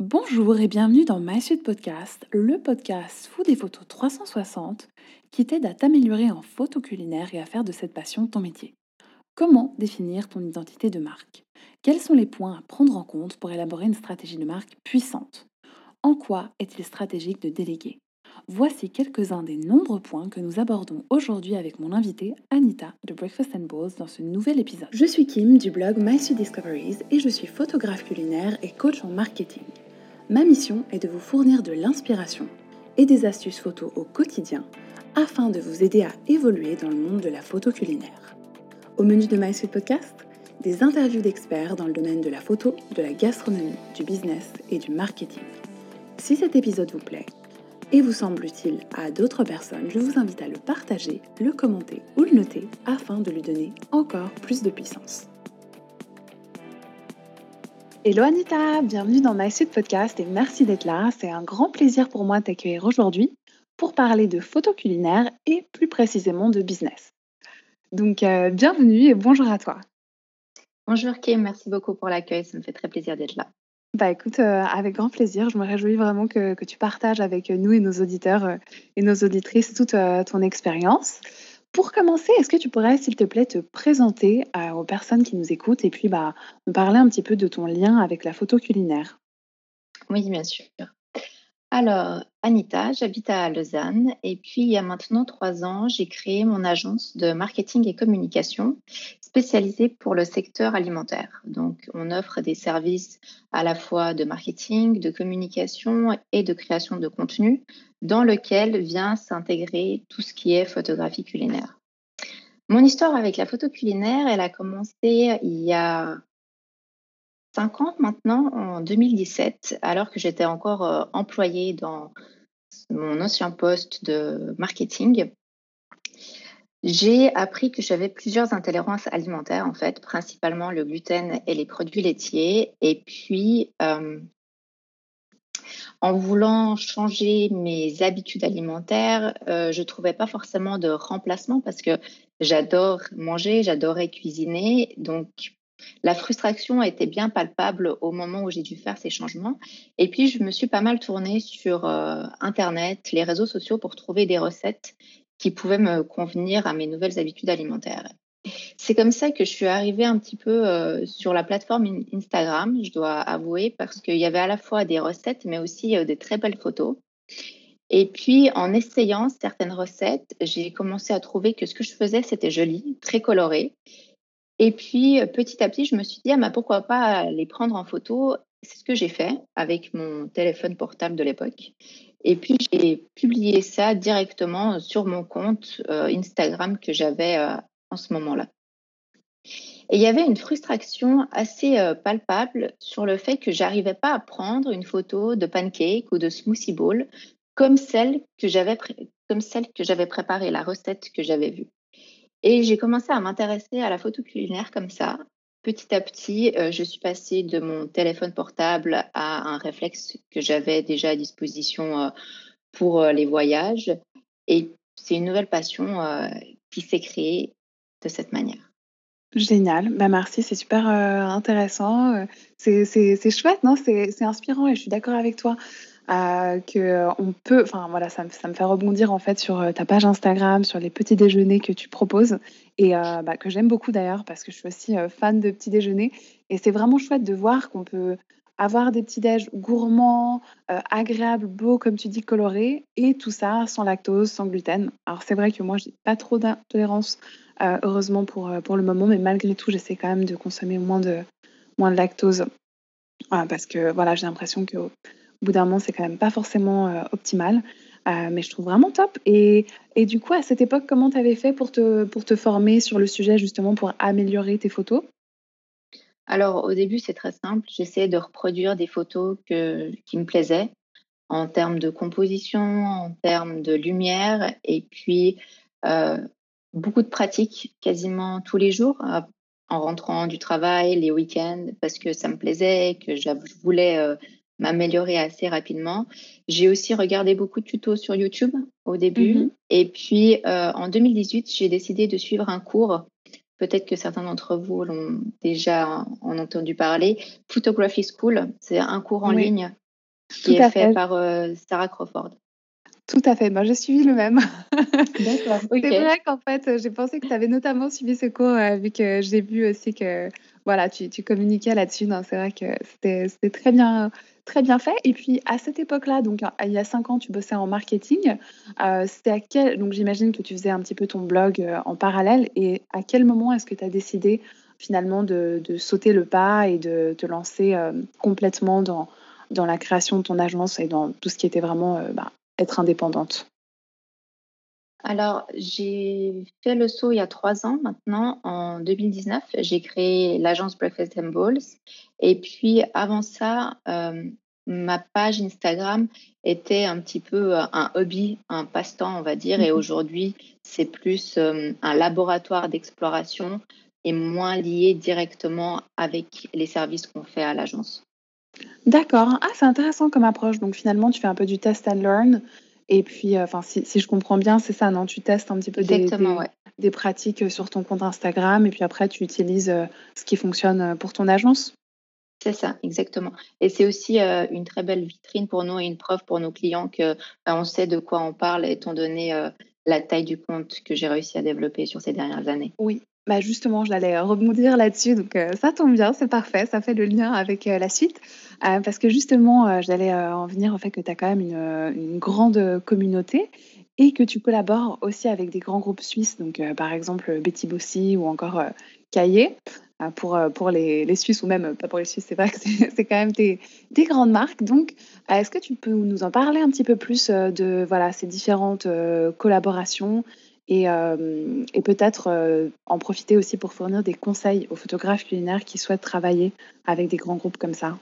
Bonjour et bienvenue dans MySuite Podcast, le podcast Food des photos 360 qui t'aide à t'améliorer en photo culinaire et à faire de cette passion ton métier. Comment définir ton identité de marque? Quels sont les points à prendre en compte pour élaborer une stratégie de marque puissante? En quoi est-il stratégique de déléguer? Voici quelques-uns des nombreux points que nous abordons aujourd'hui avec mon invitée Anita de Breakfast and Bowls dans ce nouvel épisode. Je suis Kim du blog MySuite Discoveries et je suis photographe culinaire et coach en marketing. Ma mission est de vous fournir de l'inspiration et des astuces photos au quotidien afin de vous aider à évoluer dans le monde de la photo culinaire. Au menu de MySuite Podcast, des interviews d'experts dans le domaine de la photo, de la gastronomie, du business et du marketing. Si cet épisode vous plaît et vous semble utile à d'autres personnes, je vous invite à le partager, le commenter ou le noter afin de lui donner encore plus de puissance. Hello Anita, bienvenue dans My Podcast et merci d'être là. C'est un grand plaisir pour moi de t'accueillir aujourd'hui pour parler de photo culinaire et plus précisément de business. Donc euh, bienvenue et bonjour à toi. Bonjour Kim, merci beaucoup pour l'accueil, ça me fait très plaisir d'être là. Bah écoute, euh, avec grand plaisir, je me réjouis vraiment que, tu partages avec nous et nos auditeurs euh, et nos auditrices toute ton expérience. Pour commencer, est-ce que tu pourrais, s'il te plaît, te présenter euh, aux personnes qui nous écoutent et puis bah, me parler un petit peu de ton lien avec la photo culinaire? Oui, bien sûr. Alors, Anita, j'habite à Lausanne et puis il y a maintenant trois ans, j'ai créé mon agence de marketing et communication spécialisée pour le secteur alimentaire. Donc, on offre des services à la fois de marketing, de communication et de création de contenu dans lequel vient s'intégrer tout ce qui est photographie culinaire. Mon histoire avec la photo culinaire, elle a commencé il y a cinq ans maintenant, en 2017, alors que j'étais encore euh, employée dans mon ancien poste de marketing. J'ai appris que j'avais plusieurs intolérances alimentaires, en fait, principalement le gluten et les produits laitiers. Et puis, euh, en voulant changer mes habitudes alimentaires, euh, je ne trouvais pas forcément de remplacement parce que j'adore manger, j'adorais cuisiner. Donc, la frustration était bien palpable au moment où j'ai dû faire ces changements. Et puis, je me suis pas mal tournée sur euh, Internet, les réseaux sociaux pour trouver des recettes qui pouvaient me convenir à mes nouvelles habitudes alimentaires. C'est comme ça que je suis arrivée un petit peu euh, sur la plateforme Instagram, je dois avouer, parce qu'il y avait à la fois des recettes, mais aussi euh, des très belles photos. Et puis, en essayant certaines recettes, j'ai commencé à trouver que ce que je faisais, c'était joli, très coloré. Et puis, petit à petit, je me suis dit, ah, bah, pourquoi pas les prendre en photo? C'est ce que j'ai fait avec mon téléphone portable de l'époque. Et puis, j'ai publié ça directement sur mon compte euh, Instagram que j'avais en ce moment-là. Et il y avait une frustration assez euh, palpable sur le fait que j'arrivais pas à prendre une photo de pancake ou de smoothie bowl comme celle que j'avais comme celle que j'avais préparée, la recette que j'avais vue. Et j'ai commencé à m'intéresser à la photo culinaire comme ça. Petit à petit, euh, je suis passée de mon téléphone portable à un réflexe que j'avais déjà à disposition euh, pour les voyages. Et c'est une nouvelle passion qui s'est créée de cette manière. Génial, bah merci, c'est super euh, intéressant. Euh, c'est chouette, non? C'est inspirant et je suis d'accord avec toi euh, que on peut, enfin voilà, ça, ça, me fait rebondir en fait sur ta page Instagram, sur les petits déjeuners que tu proposes et bah, que j'aime beaucoup d'ailleurs parce que je suis aussi fan de petits déjeuners. Et c'est vraiment chouette de voir qu'on peut avoir des petits déj gourmands, agréables, beaux, comme tu dis, colorés, et tout ça sans lactose, sans gluten. Alors c'est vrai que moi, j'ai pas trop d'intolérance euh, heureusement pour, euh, pour le moment, mais malgré tout, j'essaie quand même de consommer moins de, moins de lactose. Parce que voilà, j'ai l'impression qu'au bout d'un moment, c'est quand même pas forcément euh, mais je trouve vraiment top. Et, du coup, à cette époque, comment tu avais fait pour te, pour te former sur le sujet, justement, pour améliorer tes photos? Alors, au début, c'est très simple. J'essayais de reproduire des photos qui me plaisaient en termes de composition, en termes de lumière. Et puis, beaucoup de pratiques quasiment tous les jours euh, en rentrant du travail, les week-ends, parce que ça me plaisait, que je voulais euh, m'améliorer assez rapidement. J'ai aussi regardé beaucoup de tutos sur YouTube au début. Mm-hmm. Et puis, euh, en 2018, j'ai décidé de suivre un cours. Peut-être que certains d'entre vous l'ont déjà en entendu parler. Photography School, c'est un cours en ligne qui Tout est fait fait. par, heu, Sarah Crawford. Tout à fait, ben, j'ai suivi le même. D'accord, C'est OK. vrai qu'en fait, j'ai pensé que tu avais notamment suivi ce cours, heu, vu que j'ai vu aussi que, voilà, tu communiquais là-dessus. C'est vrai que c'était très bien très bien fait et puis à cette époque-là, donc il y a 5 ans, tu bossais en marketing. C'était à quel donc j'imagine que tu faisais un petit peu ton blog, heu, en parallèle et à quel moment est-ce que tu as décidé finalement de sauter le pas et de te lancer, hem, complètement dans la création de ton agence et dans tout ce qui était vraiment, bah, être indépendante? Alors, j'ai fait le saut il y a 3 ans maintenant, en 2019, j'ai créé l'agence Breakfast and Balls et puis avant ça, hem, ma page Instagram était un petit peu, heu, un hobby, un passe-temps, on va dire et Mmh aujourd'hui, c'est plus, hem, un laboratoire d'exploration et moins lié directement avec les services qu'on fait à l'agence. D'accord. Ah, c'est intéressant comme approche. Donc finalement, tu fais un peu du test and learn et puis, heu, enfin, si si je comprends bien, c'est ça, non? Tu testes un petit peu des Exactement, des ouais. des pratiques, heu, sur ton compte Instagram et puis après tu utilises, heu, ce qui fonctionne, pour ton agence? C'est ça, exactement et c'est aussi, une très belle vitrine pour nous et une preuve pour nos clients que, bah, on sait de quoi on parle étant donné, la taille du compte que j'ai réussi à développer sur ces dernières années. Oui, bah, justement, j'allais, rebondir là-dessus. Donc heu, ça tombe bien, c'est parfait, ça fait le lien avec, heu, la suite. Heu, parce que justement, j'allais, en venir au fait que tu as quand même une, grande, communauté et que tu collabores aussi avec des grands groupes suisses. Donc par exemple, Betty Bossi ou encore, Caillé, pour, les Suisses ou même, pas pour les Suisses, c'est vrai que c'est quand même des des grandes marques. Donc est-ce que tu peux nous en parler un petit peu plus, de voilà, ces différentes, collaborations et hem et peut-être, heu, en profiter aussi pour fournir des conseils aux photographes culinaires qui souhaitent travailler avec des grands groupes comme ça.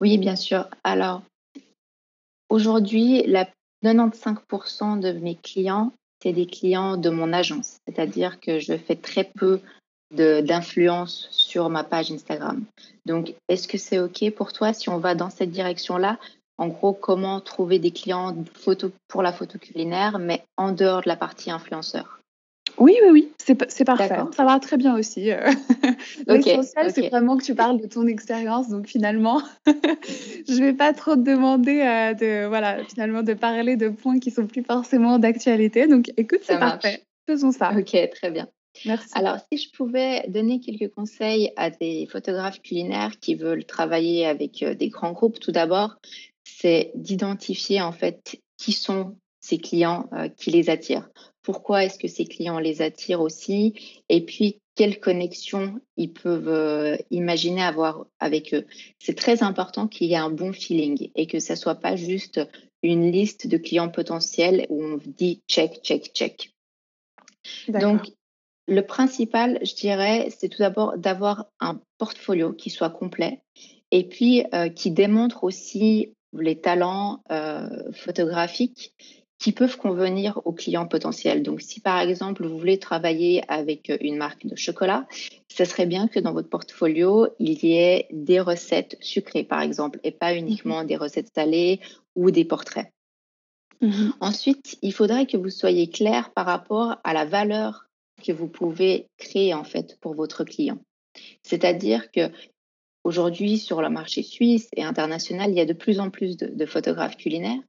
Oui, bien sûr. Alors aujourd'hui, la 95% de mes clients, c'est des clients de mon agence. C'est-à-dire que je fais très peu d'influence sur ma page Instagram. Donc, est-ce que c'est OK pour toi si on va dans cette direction-là? En gros, comment trouver des clients photo pour la photo culinaire, mais en dehors de la partie influenceur? Oui, oui, oui, c'est parfait, ça va très bien aussi, OK, l'essentiel, c'est vraiment que tu parles de ton expérience donc finalement, je vais pas trop te demander, heu, de voilà, finalement de parler de points qui sont plus forcément d'actualité donc écoute, c'est parfait, faisons ça. OK, très bien. Merci. Alors, si je pouvais donner quelques conseils à des photographes culinaires qui veulent travailler avec, heu, des grands groupes, tout d'abord, c'est d'identifier en fait qui sont ces clients, heu, qui les attirent. Pourquoi est-ce que ces clients les attirent aussi? Et puis, quelle connexion ils peuvent, heu, imaginer avoir avec eux? C'est très important qu'il y ait un bon feeling et que ça soit pas juste une liste de clients potentiels où on dit: «Check, check, check». Donc le principal, je dirais, c'est tout d'abord d'avoir un portfolio qui soit complet et puis, heu, qui démontre aussi les talents, heu, photographiques qui peuvent convenir aux clients potentiels. Donc si, par exemple, vous voulez travailler avec, heu, une marque de chocolat, ce serait bien que dans votre portfolio, il y ait des recettes sucrées, par exemple, et pas Mmh mh. uniquement des recettes salées ou des portraits. Mmh Ensuite, il faudrait que vous soyez clair par rapport à la valeur que vous pouvez créer en fait pour votre client. C'est-à-dire que aujourd'hui sur le marché suisse et international, il y a de plus en plus de, photographes culinaires.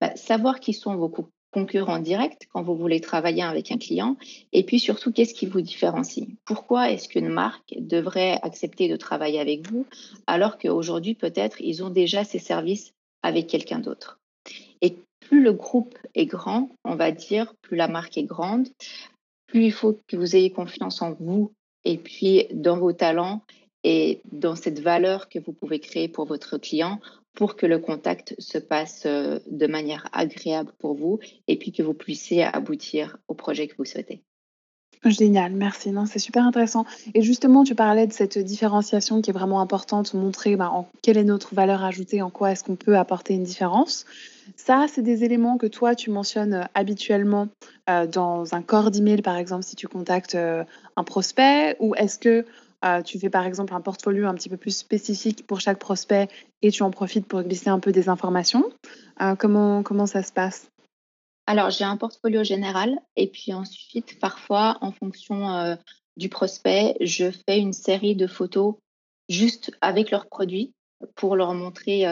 Bah, savoir qui sont vos co- concurrents directs quand vous voulez travailler avec un client et puis surtout qu'est-ce qui vous différencie? Pourquoi est-ce qu'une marque devrait accepter de travailler avec vous alors qu'aujourd'hui peut-être ils ont déjà ces services avec quelqu'un d'autre? Et plus le groupe est grand, on va dire, plus la marque est grande, plus il faut que vous ayez confiance en vous et puis dans vos talents et dans cette valeur que vous pouvez créer pour votre client pour que le contact se passe euh, de manière agréable pour vous et puis que vous puissiez aboutir au projet que vous souhaitez. Génial, merci. C'est super intéressant et justement, tu parlais de cette différenciation qui est vraiment importante, montrer, bah, quelle est notre valeur ajoutée, en quoi est-ce qu'on peut apporter une différence. Ça, c'est des éléments que toi, tu mentionnes, heu, habituellement, heu, dans un corps d'email, par exemple, si tu contactes, un prospect? Ou est-ce que, heu, tu fais, par exemple, un portfolio un petit peu plus spécifique pour chaque prospect et tu en profites pour glisser un peu des informations? Heu, comment comment ça se passe? Alors, j'ai un portfolio général et puis ensuite, parfois, en fonction, heu, du prospect, je fais une série de photos juste avec leurs produits pour leur montrer,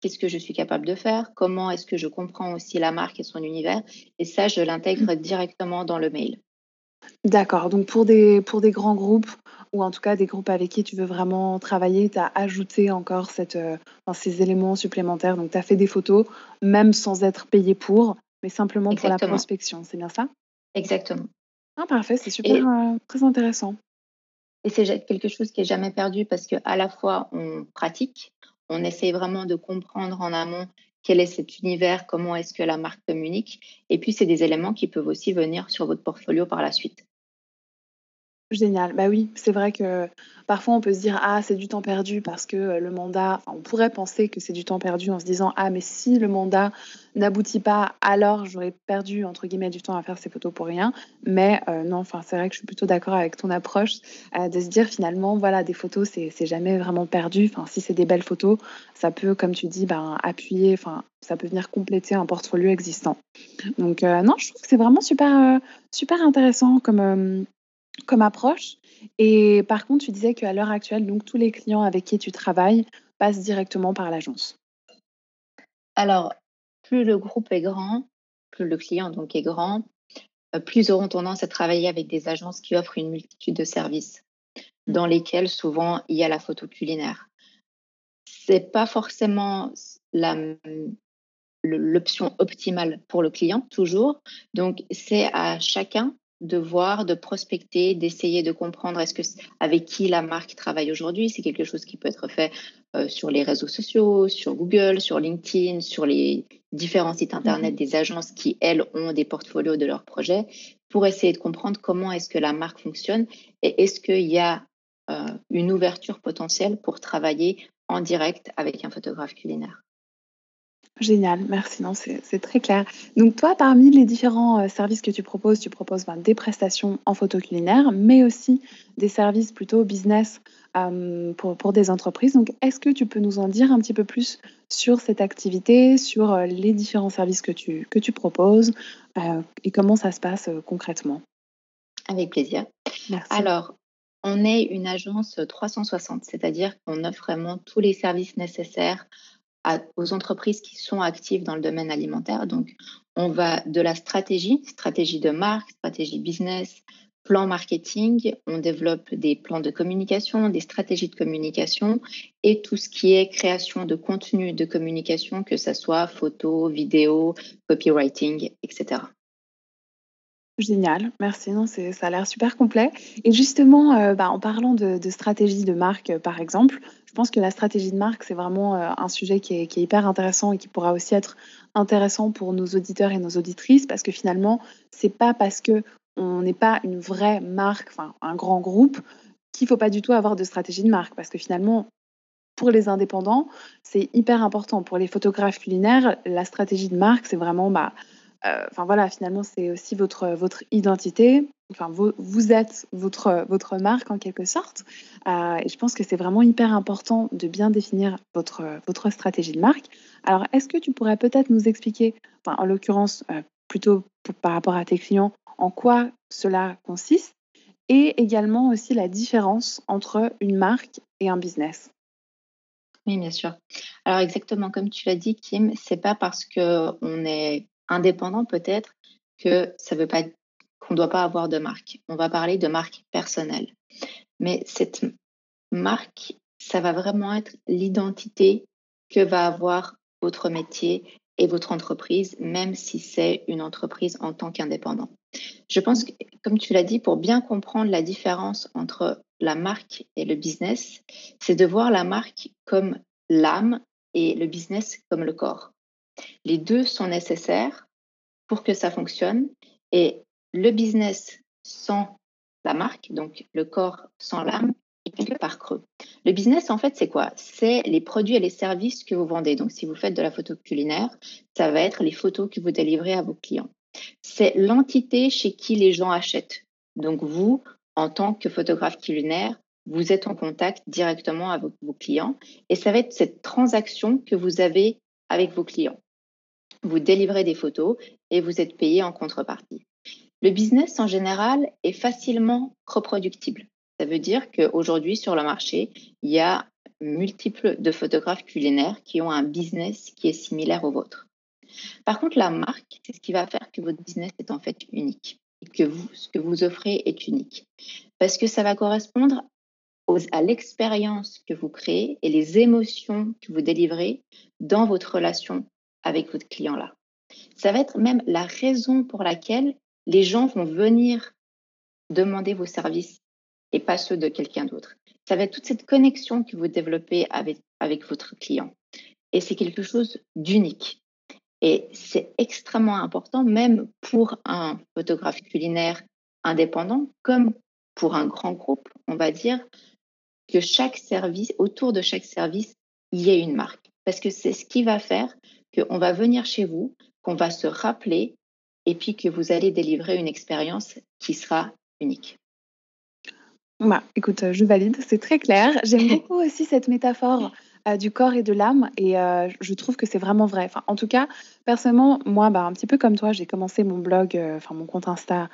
qu'est-ce que je suis capable de faire, comment est-ce que je comprends aussi la marque et son univers. Et ça, je l'intègre directement dans le mail. D'accord, donc pour des, pour des grands groupes, ou en tout cas des groupes avec qui tu veux vraiment travailler, tu as ajouté encore cette, euh, ces éléments supplémentaires. Donc tu as fait des photos, même sans être payé pour, mais simplement pour la prospection, c'est bien ça? Exactement. Ah, parfait, c'est super, euh, très intéressant. Et c'est quelque chose qui est jamais perdu parce qu'à la fois on pratique, on essaie vraiment de comprendre en amont quel est cet univers, comment est-ce que la marque communique, et puis c'est des éléments qui peuvent aussi venir sur votre portfolio par la suite. Génial. Bah oui, c'est vrai que parfois on peut se dire ah c'est du temps perdu parce que euh, le mandat, on pourrait penser que c'est du temps perdu en se disant ah mais si le mandat n'aboutit pas alors j'aurais perdu entre guillemets du temps à faire ces photos pour rien. Mais euh, non, enfin c'est vrai que je suis plutôt d'accord avec ton approche euh, de se dire finalement voilà des photos c'est jamais vraiment perdu. Enfin si c'est des belles photos, ça peut comme tu dis ben appuyer, enfin ça peut venir compléter un portfolio existant. Donc non, je trouve que c'est vraiment super super intéressant comme comme approche. Et par contre, tu disais qu'à l'heure actuelle, donc tous les clients avec qui tu travailles passent directement par l'agence. Alors, plus le groupe est grand, plus le client donc est grand, euh, plus auront tendance à travailler avec des agences qui offrent une multitude de services, dans lesquels souvent il y a la photo culinaire. C'est pas forcément l'option optimale pour le client toujours. Donc c'est à chacun de voir, de prospecter, d'essayer de comprendre est-ce que avec qui la marque travaille aujourd'hui. C'est quelque chose qui peut être fait euh, sur les réseaux sociaux, sur Google, sur LinkedIn, sur les différents sites internet mhm. des agences qui elles ont des portfolios de leurs projets pour essayer de comprendre comment est-ce que la marque fonctionne et est-ce qu'il y a euh, une ouverture potentielle pour travailler en direct avec un photographe culinaire. Génial, merci. Non, c'est très clair. Donc toi, parmi les différents euh, services que tu proposes, tu proposes ben, des prestations en photo culinaire, mais aussi des services plutôt business euh, pour, pour, des entreprises. Donc est-ce que tu peux nous en dire un petit peu plus sur cette activité, sur euh, les différents services que tu, que tu proposes et comment ça se passe concrètement? Avec plaisir. Merci. Alors, on est une agence 360, c'est-à-dire qu'on offre vraiment tous les services nécessaires aux entreprises qui sont actives dans le domaine alimentaire. Donc, on va de la stratégie, stratégie de marque, stratégie business, plan marketing, on développe des plans de communication, des stratégies de communication et tout ce qui est création de contenu de communication, que ce soit photo, vidéo, copywriting, etc. Génial, merci. Non, ça a l'air super complet. Et justement, euh, bah, en parlant de, stratégie de marque, euh, par exemple, je pense que la stratégie de marque, c'est vraiment euh, un sujet qui est, hyper intéressant et qui pourra aussi être intéressant pour nos auditeurs et nos auditrices, parce que finalement, c'est pas parce que on n'est pas une vraie marque, enfin un grand groupe, qu'il faut pas du tout avoir de stratégie de marque, parce que finalement, pour les indépendants, c'est hyper important. Pour les photographes culinaires, la stratégie de marque, c'est vraiment bah, enfin voilà, finalement, c'est aussi votre, votre identité. Enfin, vous, vous, êtes votre, votre marque en quelque sorte. Euh, et je pense que c'est vraiment hyper important de bien définir votre, votre stratégie de marque. Alors, est-ce que tu pourrais peut-être nous expliquer, en l'occurrence, euh, plutôt par rapport à tes clients, en quoi cela consiste et également aussi la différence entre une marque et un business? Oui, bien sûr. Alors exactement comme tu l'as dit, Kim, c'est pas parce que on est indépendant peut-être que ça veut pas qu'on ne doit pas avoir de marque. On va parler de marque personnelle. Mais cette marque, ça va vraiment être l'identité que va avoir votre métier et votre entreprise, même si c'est une entreprise en tant qu'indépendant. Je pense que, comme tu l'as dit, pour bien comprendre la différence entre la marque et le business, c'est de voir la marque comme l'âme et le business comme le corps. Les deux sont nécessaires pour que ça fonctionne. Et le business sans la marque, donc le corps sans l'âme, est quelque part creux. Le business, en fait, c'est quoi? C'est les produits et les services que vous vendez. Donc, si vous faites de la photo culinaire, ça va être les photos que vous délivrez à vos clients. C'est l'entité chez qui les gens achètent. Donc, vous, en tant que photographe culinaire, vous êtes en contact directement avec vos clients et ça va être cette transaction que vous avez avec vos clients. Vous délivrez des photos et vous êtes payé en contrepartie. Le business en général est facilement reproductible. Ça veut dire qu'aujourd'hui sur le marché, il y a multiples de photographes culinaires qui ont un business qui est similaire au vôtre. Par contre, la marque, c'est ce qui va faire que votre business est en fait unique et que ce que vous offrez est unique. Parce que ça va correspondre à l'expérience que vous créez et les émotions que vous délivrez dans votre relation avec votre client-là. Ça va être même la raison pour laquelle les gens vont venir demander vos services et pas ceux de quelqu'un d'autre. Ça va être toute cette connexion que vous développez avec, avec votre client. Et c'est quelque chose d'unique. Et c'est extrêmement important, même pour un photographe culinaire indépendant, comme pour un grand groupe, on va dire, que chaque service, autour de chaque service, il y ait une marque. Parce que c'est ce qui va faire qu'on va venir chez vous, qu'on va se rappeler, et puis que vous allez délivrer une expérience qui sera unique. Bah, écoute, je valide, c'est très clair. J'aime beaucoup aussi cette métaphore euh, du corps et de l'âme. Et euh, je trouve que c'est vraiment vrai. Enfin, en tout cas, personnellement, moi, bah, un petit peu comme toi, j'ai commencé mon blog, euh, enfin mon compte Insta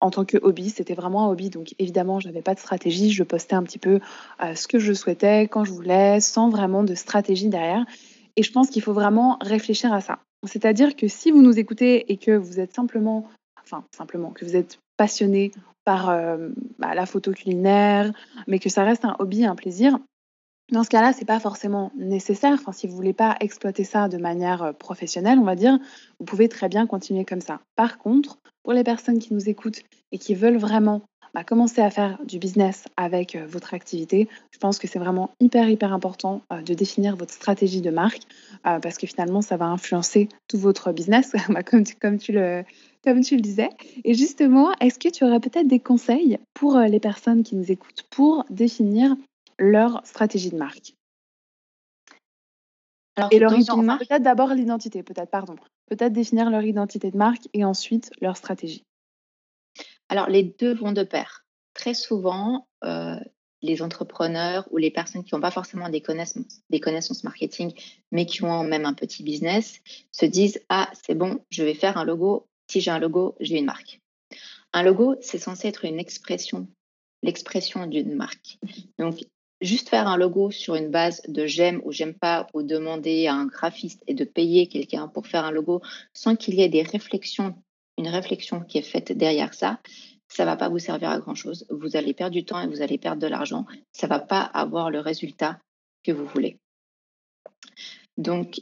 en tant que hobby. C'était vraiment un hobby. Donc évidemment, je n'avais pas de stratégie. Je postais un petit peu ce que je souhaitais, quand je voulais, sans vraiment de stratégie derrière. Et je pense qu'il faut vraiment réfléchir à ça. C'est-à-dire que si vous nous écoutez et que vous êtes simplement, enfin simplement, que vous êtes passionné par bah, la photo culinaire, mais que ça reste un hobby, un plaisir, dans ce cas-là, c'est pas forcément nécessaire. Enfin, si vous voulez pas exploiter ça de manière euh, professionnelle, on va dire, vous pouvez très bien continuer comme ça. Par contre, pour les personnes qui nous écoutent et qui veulent vraiment bah, commencer à faire du business avec euh, votre activité, je pense que c'est vraiment hyper hyper important euh, de définir votre stratégie de marque parce que finalement, ça va influencer tout votre business, bah, comme, tu, comme, tu le, comme tu le disais. Et justement, est-ce que tu aurais peut-être des conseils pour les personnes qui nous écoutent pour définir leur stratégie de marque? Alors, et leur identité, peut-être d'abord l'identité, peut-être, pardon. Peut-être définir leur identité de marque et ensuite leur stratégie. Alors, les deux vont de pair. Très souvent, euh, les entrepreneurs ou les personnes qui n'ont pas forcément des connaissances, des connaissances marketing, mais qui ont même un petit business, se disent Ah, c'est bon, je vais faire un logo. Si j'ai un logo, j'ai une marque. Un logo, c'est censé être une expression, l'expression d'une marque. Donc, juste faire un logo sur une base de j'aime ou j'aime pas ou demander à un graphiste et de payer quelqu'un pour faire un logo sans qu'il y ait des réflexions, une réflexion qui est faite derrière ça, ça va pas vous servir à grand chose. Vous allez perdre du temps et vous allez perdre de l'argent. Ça va pas avoir le résultat que vous voulez. Donc,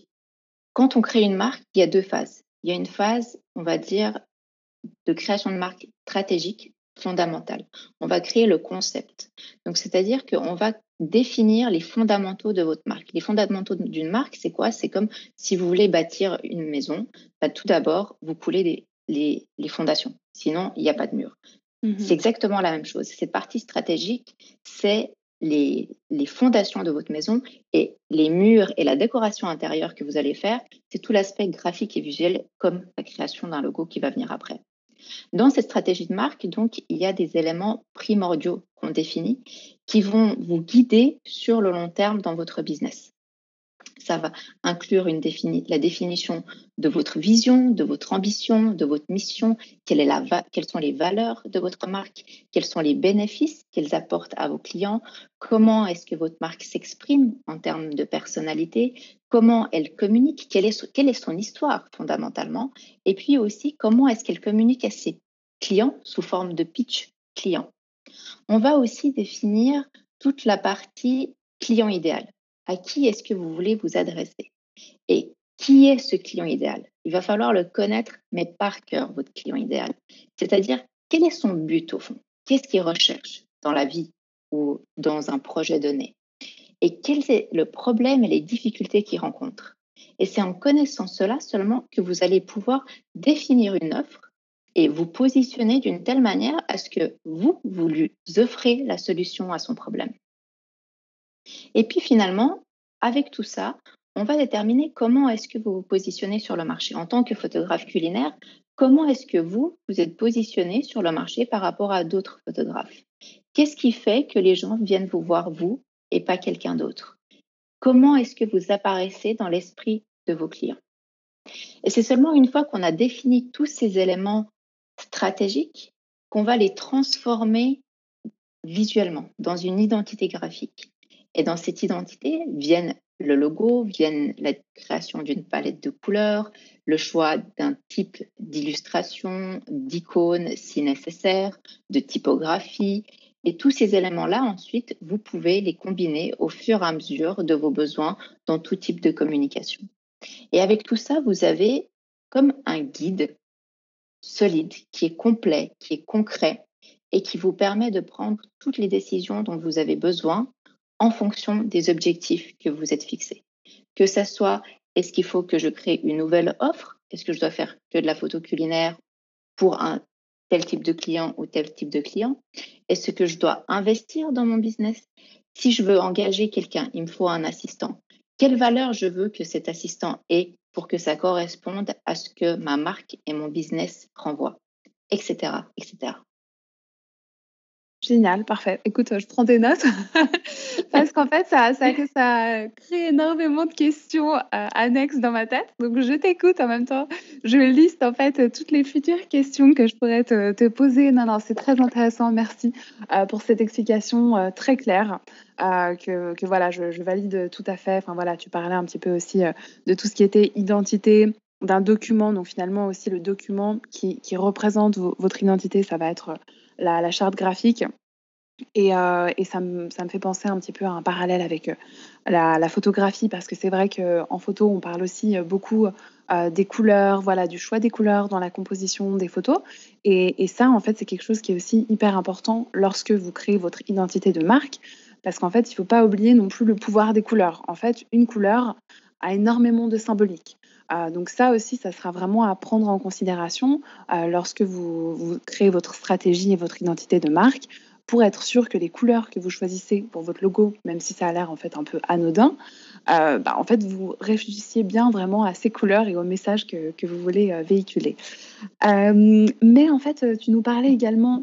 quand on crée une marque, il y a deux phases. Il y a une phase, on va dire, de création de marque stratégique fondamentale. On va créer le concept. Donc, c'est-à-dire qu'on va définir les fondamentaux de votre marque. Les fondamentaux d'une marque, c'est quoi? C'est comme si vous voulez bâtir une maison, bah, tout d'abord, vous coulez les, fondations. Sinon, il n'y a pas de mur. Mmh c'est exactement la même chose. Cette partie stratégique, c'est les, les, fondations de votre maison et les murs et la décoration intérieure que vous allez faire, c'est tout l'aspect graphique et visuel comme la création d'un logo qui va venir après. Dans cette stratégie de marque, donc, il y a des éléments primordiaux qu'on définit qui vont vous guider sur le long terme dans votre business. Ça va inclure la définition de votre vision, de votre ambition, de votre mission, quelles sont les valeurs de votre marque, quels sont les bénéfices qu'elles apportent à vos clients, comment est-ce que votre marque s'exprime en termes de personnalité, comment elle communique, quelle est, quelle est son histoire fondamentalement, et puis aussi comment est-ce qu'elle communique à ses clients sous forme de pitch client? On va aussi définir toute la partie client idéal. À qui est-ce que vous voulez vous adresser Et qui est ce client idéal? Il va falloir le connaître, mais par cœur, votre client idéal. C'est-à-dire, quel est son but au fond? Qu'est-ce qu'il recherche dans la vie ou dans un projet donné? Et quel est le problème et les difficultés qu'il rencontre? Et c'est en connaissant cela seulement que vous allez pouvoir définir une offre et vous positionner d'une telle manière à ce que vous, vous lui offrez la solution à son problème. Et puis finalement, avec tout ça, on va déterminer comment est-ce que vous vous positionnez sur le marché. En tant que photographe culinaire, comment est-ce que vous, vous êtes positionné sur le marché par rapport à d'autres photographes? Qu'est-ce qui fait que les gens viennent vous voir vous et pas quelqu'un d'autre? Comment est-ce que vous apparaissez dans l'esprit de vos clients? Et c'est seulement une fois qu'on a défini tous ces éléments stratégiques qu'on va les transformer visuellement dans une identité graphique. Et dans cette identité viennent le logo, viennent la création d'une palette de couleurs, le choix d'un type d'illustration, d'icône si nécessaire, de typographie. Et tous ces éléments-là, ensuite, vous pouvez les combiner au fur et à mesure de vos besoins dans tout type de communication. Et avec tout ça, vous avez comme un guide solide, qui est complet, qui est concret et qui vous permet de prendre toutes les décisions dont vous avez besoin en fonction des objectifs que vous êtes fixés. Que ça soit, est-ce qu'il faut que je crée une nouvelle offre? Est-ce que je dois faire que de la photo culinaire pour un tel type de client ou tel type de client? Est-ce que je dois investir dans mon business? Si je veux engager quelqu'un, il me faut un assistant. Quelle valeur je veux que cet assistant ait pour que ça corresponde à ce que ma marque et mon business renvoient, etc., etc. Génial, parfait. Écoute, je prends des notes parce qu'en fait, ça, ça, crée énormément de questions euh, annexes dans ma tête. Donc, je t'écoute en même temps. Je liste en fait toutes les futures questions que je pourrais te, poser. Non, non, c'est très intéressant. Merci euh, pour cette explication euh, très claire. Que, que, voilà, je, valide tout à fait. Enfin voilà, tu parlais un petit peu aussi de tout ce qui était identité, d'un document. Donc finalement aussi le document qui représente votre identité, ça va être la, charte graphique. Et, euh, et ça, me, ça, me, fait penser un petit peu à un parallèle avec euh, la, photographie, parce que c'est vrai qu'en photo, on parle aussi euh, beaucoup des couleurs, voilà, du choix des couleurs dans la composition des photos. Et, et ça, en fait, c'est quelque chose qui est aussi hyper important lorsque vous créez votre identité de marque, parce qu'en fait, il ne faut pas oublier non plus le pouvoir des couleurs. En fait, une couleur a énormément de symbolique. Euh, donc ça aussi, ça sera vraiment à prendre en considération euh, lorsque vous, créez votre stratégie et votre identité de marque pour être sûr que les couleurs que vous choisissez pour votre logo, même si ça a l'air en fait un peu anodin, euh, bah, en fait vous réfléchissiez bien vraiment à ces couleurs et au message que, vous voulez véhiculer. mais en fait, tu nous parlais également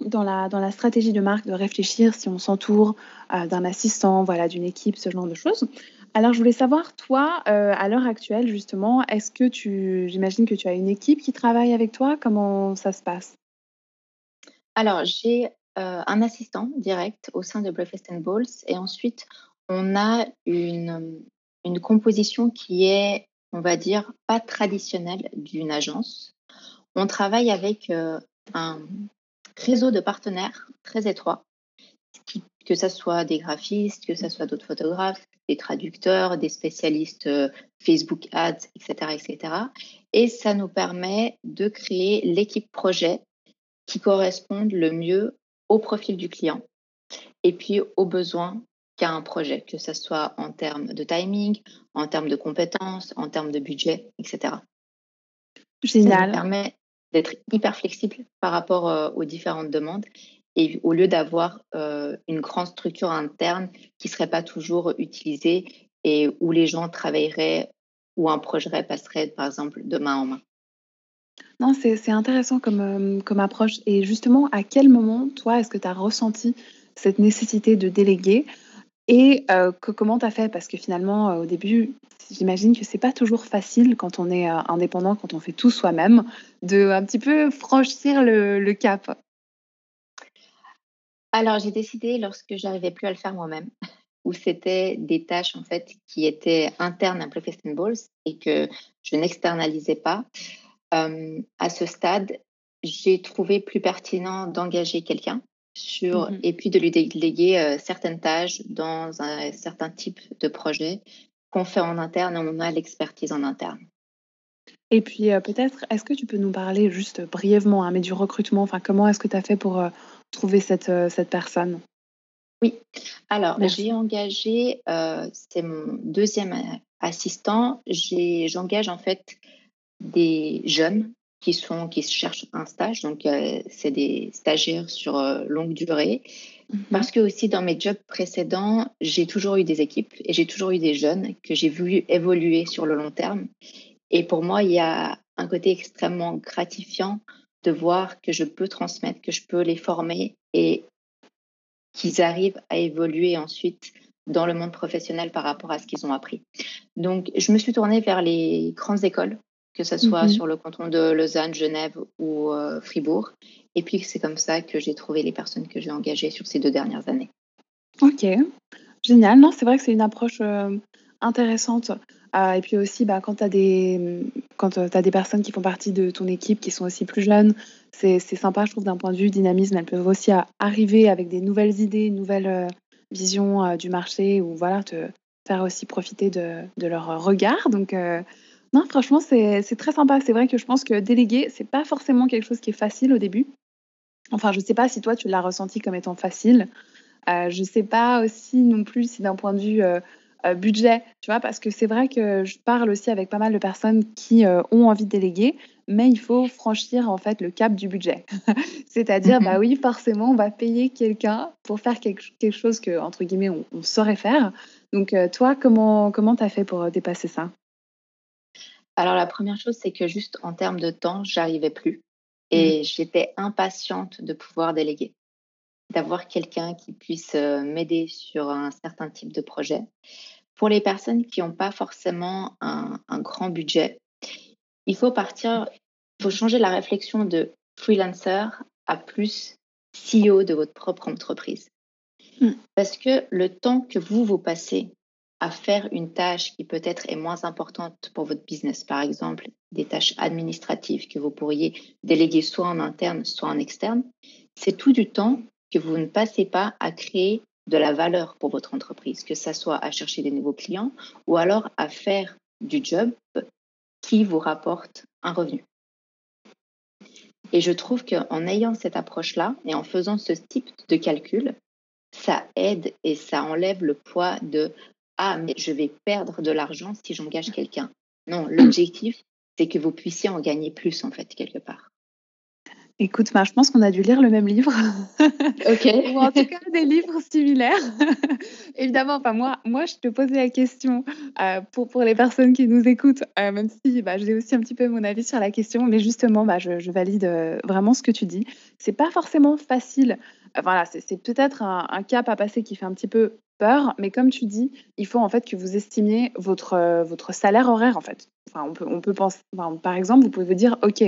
dans la, stratégie de marque de réfléchir si on s'entoure d'un assistant, voilà, d'une équipe, ce genre de choses. Alors, je voulais savoir, toi, euh, à l'heure actuelle, justement, est-ce que tu, j'imagine que tu as une équipe qui travaille avec toi? Comment ça se passe? Alors, j'ai euh, un assistant direct au sein de Breakfast Balls et ensuite, on a une, une composition qui est, on va dire, pas traditionnelle d'une agence. On travaille avec euh, un réseau de partenaires très étroit que ce soit des graphistes, que ce soit d'autres photographes, des traducteurs, des spécialistes euh, Facebook Ads, etc., etc. Et ça nous permet de créer l'équipe projet qui corresponde le mieux au profil du client et puis aux besoins qu'a un projet, que ce soit en termes de timing, en termes de compétences, en termes de budget, etc. Génial. Ça nous permet d'être hyper flexible par rapport euh, aux différentes demandes et au lieu d'avoir euh, une grande structure interne qui ne serait pas toujours utilisée et où les gens travailleraient, ou un projet passerait, par exemple, de main en main. Non, c'est intéressant comme, euh, comme approche. Et justement, à quel moment, toi, est-ce que tu as ressenti cette nécessité de déléguer? Et euh, comment tu as fait? Parce que finalement, au début, j'imagine que c'est pas toujours facile quand on est indépendant, quand on fait tout soi-même, de un petit peu franchir le cap. Alors, j'ai décidé lorsque j'arrivais plus à le faire moi-même, où c'était des tâches en fait qui étaient internes à Breakfast Balls et que je n'externalisais pas. Euh, à ce stade, j'ai trouvé plus pertinent d'engager quelqu'un sur mmh et puis de lui déléguer euh, certaines tâches dans un certain type de projet qu'on fait en interne. On a l'expertise en interne. Et puis euh, peut-être, est-ce que tu peux nous parler juste brièvement, hein, mais du recrutement, enfin comment est-ce que tu as fait pour trouver cette, euh, cette personne Oui, alors j'ai engagé, euh, c'est mon deuxième assistant, j'engage en fait des jeunes qui, sont, qui cherchent un stage, donc euh, c'est des stagiaires sur longue durée. Mhm. Parce que aussi dans mes jobs précédents, j'ai toujours eu des équipes et j'ai toujours eu des jeunes que j'ai vu évoluer sur le long terme. Et pour moi, il y a un côté extrêmement gratifiant de voir que je peux transmettre, que je peux les former et qu'ils arrivent à évoluer ensuite dans le monde professionnel par rapport à ce qu'ils ont appris. Donc, je me suis tournée vers les grandes écoles, que ce soit mhm. sur le canton de Lausanne, Genève ou euh, Fribourg. Et puis, c'est comme ça que j'ai trouvé les personnes que j'ai engagées sur ces deux dernières années. Ok, Génial, non, c'est vrai que c'est une approche, heu, intéressante. Heu et puis aussi, bah, quand tu as des, as des personnes qui font partie de ton équipe qui sont aussi plus jeunes, c'est sympa, je trouve, d'un point de vue dynamisme. Elles peuvent aussi arriver avec des nouvelles idées, une nouvelle, heu, vision, heu, du marché ou voilà, te faire aussi profiter de de leur, regard donc non, franchement, c'est très sympa. C'est vrai que je pense que déléguer, c'est pas forcément quelque chose qui est facile au début. Enfin, je sais pas si toi, tu l'as ressenti comme étant facile? Heu, je sais pas aussi non plus si d'un point de vue, budget, tu vois? Parce que c'est vrai que je parle aussi avec pas mal de personnes qui, heu, ont envie de déléguer, mais il faut franchir en fait le cap du budget. C'est-à-dire, bah Mmh oui, forcément, on va payer quelqu'un pour faire quelque ch quelque chose que entre guillemets «on on saurait faire». Donc heu, toi, comment comment tu as fait pour, dépasser ça? Alors la première chose, c'est que juste en termes de temps, j'arrivais plus Mmh. et j'étais impatiente de pouvoir déléguer, d'avoir quelqu'un qui puisse, m'aider sur un certain type de projet. Pour les personnes qui ont pas forcément un un grand budget, il faut partir il faut changer la réflexion de freelancer à plus CEO de votre propre entreprise. Mmh. Parce que le temps que vous, vous passez à faire une tâche qui peut-être est moins importante pour votre business, par exemple, des tâches administratives que vous pourriez déléguer soit en interne, soit en externe, c'est tout du temps que vous ne passez pas à créer de la valeur pour votre entreprise, que ça soit à chercher des nouveaux clients ou alors à faire du job qui vous rapporte un revenu. Et je trouve qu'en ayant cette approche-là et en faisant ce type de calcul, ça aide et ça enlève le poids de ah, mais je vais perdre de l'argent si j'engage quelqu'un. Non, l'objectif, c'est que vous puissiez en gagner plus, en fait, quelque part. Écoute, ben, je pense qu'on a dû lire le même livre Ok. ou en tout cas des livres similaires. Évidemment, enfin moi moi je te posais la question, heu, pour pour les personnes qui nous écoutent, heu, même si, bah, j'ai aussi un petit peu mon avis sur la question, mais justement, bah, je je valide, heu, vraiment ce que tu dis. C'est pas forcément facile, voilà, c'est peut-être un un cap à passer qui fait un petit peu peur, mais comme tu dis, il faut en fait que vous estimiez votre, votre salaire horaire, en fait. Enfin, on peut on peut penser enfin, par exemple, vous pouvez vous dire: «OK,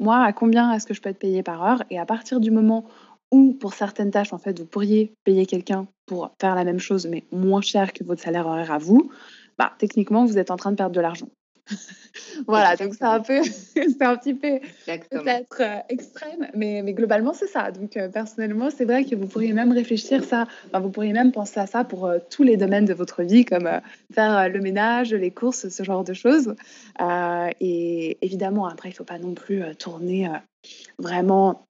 moi, à combien est-ce que je peux être payée par heure?» et à partir du moment où, pour certaines tâches, en fait, vous pourriez payer quelqu'un pour faire la même chose, mais moins cher que votre salaire horaire à vous, bah, techniquement, vous êtes en train de perdre de l'argent. Voilà, donc c'est un peu c'est un petit peu peut-être, heu, extrême, mais mais globalement, c'est ça. Donc heu, personnellement, c'est vrai que vous pourriez même réfléchir ça enfin, vous pourriez même penser à ça pour, heu, tous les domaines de votre vie comme, faire, le ménage, les courses, ce genre de choses. Et évidemment, après, il ne faut pas non plus, tourner, vraiment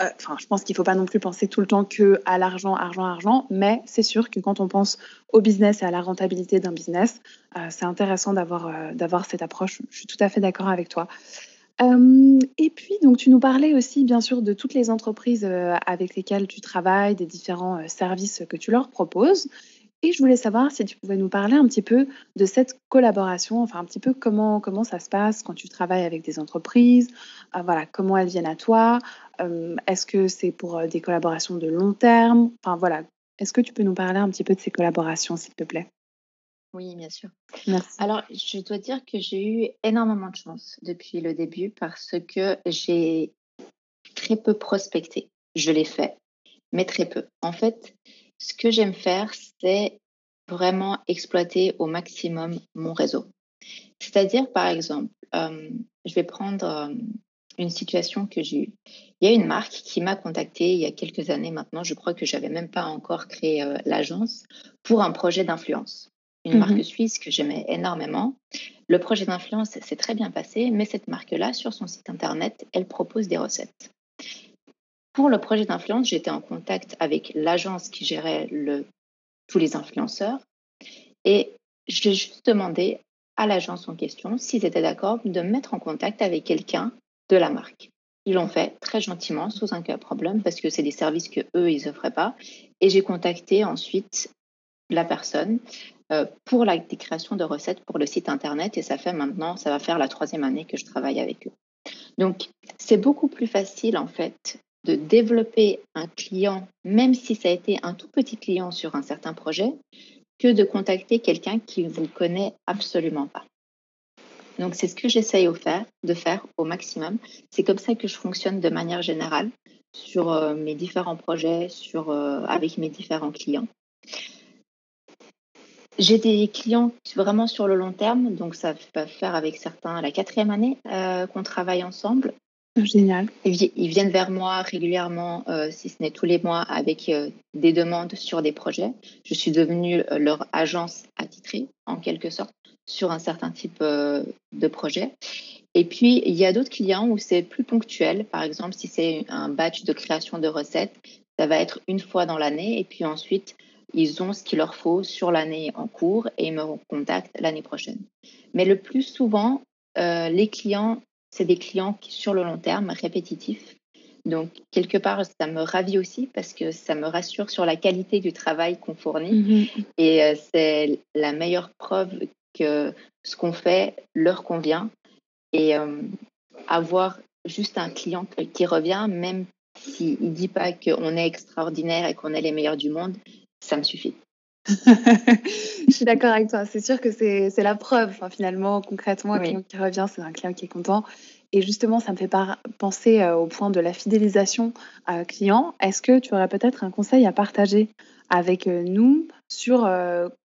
enfin, je pense qu'il faut pas non plus penser tout le temps que à l'argent, argent, argent, mais c'est sûr que quand on pense au business et à la rentabilité d'un business, heu, c'est intéressant d'avoir, heu, d'avoir cette approche. Je suis tout à fait d'accord avec toi. Et puis donc tu nous parlais aussi bien sûr de toutes les entreprises, avec lesquelles tu travailles, des différents, services que tu leur proposes. Et je voulais savoir si tu pouvais nous parler un petit peu de cette collaboration, enfin un petit peu comment comment ça se passe quand tu travailles avec des entreprises? Heu, voilà, comment elles viennent à toi? Hem, est-ce que c'est pour, heu, des collaborations de long terme? Enfin voilà, est-ce que tu peux nous parler un petit peu de ces collaborations, s'il te plaît? Oui, bien sûr. Merci. Alors, je dois dire que j'ai eu énormément de chance depuis le début parce que j'ai très peu prospecté. Je l'ai fait, mais très peu. En fait, ce que j'aime faire, c'est vraiment exploiter au maximum mon réseau. C'est-à-dire, par exemple, hem, je vais prendre, hem, une situation que j'ai eue. Il y a une marque qui m'a contactée il y a quelques années maintenant, je crois que j'avais même pas encore créé, heu, l'agence, pour un projet d'influence. Une Mmh marque suisse que j'aimais énormément. Le projet d'influence s'est très bien passé, mais cette marque-là, sur son site internet, elle propose des recettes. Pour le projet d'influence, j'étais en contact avec l'agence qui gérait tous les influenceurs et j'ai juste demandé à l'agence en question s'ils étaient d'accord de me mettre en contact avec quelqu'un de la marque. Ils l'ont fait très gentiment, sans aucun problème, parce que c'est des services que eux ils offraient pas. Et j'ai contacté ensuite la personne euh, pour la création de recettes pour le site internet. Et ça fait maintenant, ça va faire la troisième année que je travaille avec eux. Donc, c'est beaucoup plus facile en fait de développer un client, même si ça a été un tout petit client sur un certain projet, que de contacter quelqu'un qui ne vous connaît absolument pas. Donc, c'est ce que j'essaye de faire au maximum. C'est comme ça que je fonctionne de manière générale sur euh, mes différents projets, euh, avec mes différents clients. J'ai des clients vraiment sur le long terme, donc ça va faire avec certains la quatrième année euh, qu'on travaille ensemble. Génial. Ils, viennent vers moi régulièrement, euh, si ce n'est tous les mois, avec euh, des demandes sur des projets. Je suis devenue leur agence attitrée, en quelque sorte, sur un certain type de projet. Et puis, il y a d'autres clients où c'est plus ponctuel. Par exemple, si c'est un batch de création de recettes, ça va être une fois dans l'année. Et puis ensuite, ils ont ce qu'il leur faut sur l'année en cours et ils me contactent l'année prochaine. Mais le plus souvent, euh, les clients, c'est des clients qui, sur le long terme, répétitifs. Donc, quelque part, ça me ravit aussi parce que ça me rassure sur la qualité du travail qu'on fournit. Mm-hmm. Et euh, c'est la meilleure preuve que ce qu'on fait leur convient. Et euh, avoir juste un client qui revient, même s'il ne dit pas qu'on est extraordinaire et qu'on est les meilleurs du monde, ça me suffit. je suis d'accord avec toi. C'est sûr que c'est la preuve. finalement, concrètement, un client qui revient, c'est un client qui est content. Et justement, ça me fait penser euh, au point de la fidélisation euh, client. Est-ce que tu aurais peut-être un conseil à partager avec euh, nous sur